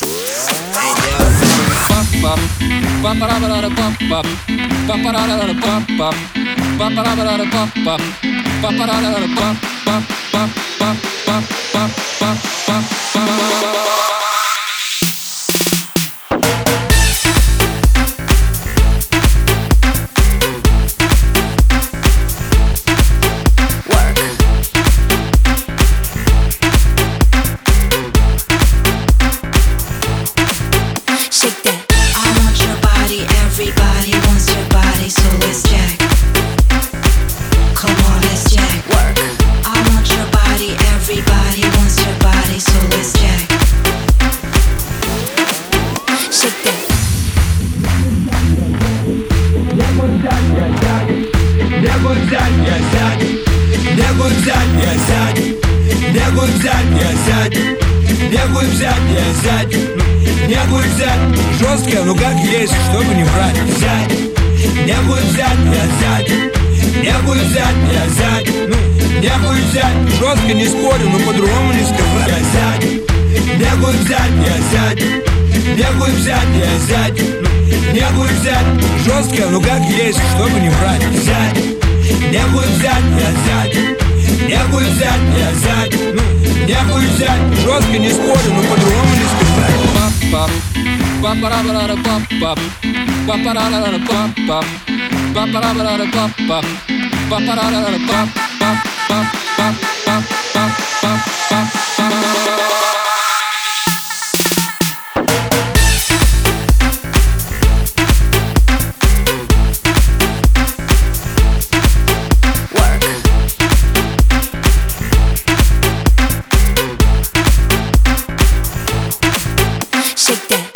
Hey, yo. Нехуй взять, я сядь Нехуй взять Жестко, ну как есть, чтобы не брать Сядь Нехуй взять, я сядь Нехуй взять, я сядь Ну, нехуй взять. Жестко не спорю, но по-другому не сказать Я сядь Нехуй взять, я сядь Нехуй взять, я сядь Ну, Нехуй взять. Жестко, ну как есть, чтобы не брать Сядь Нехуй взять, я сядь хуй взять, я взять, ну, я хуй взять, жестко не спорю, но по-другому не сказать. Пап-пап, папарабарара пап-пап, папарарара пап-пап, папарабарара пап-пап, папарарара пап-пап, пап-пап, пап-пап, пап-пап, пап-пап. shake that.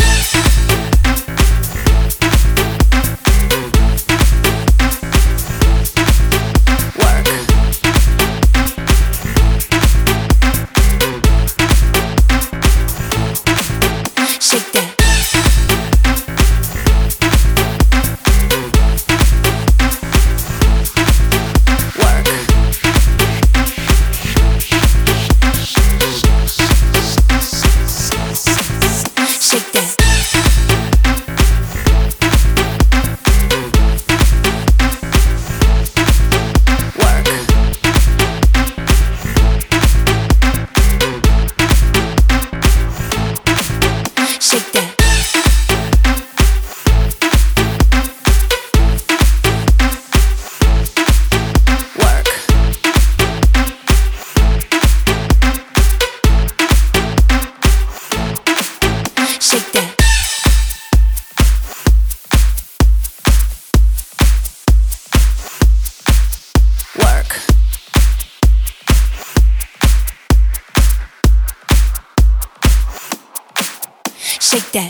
shake that.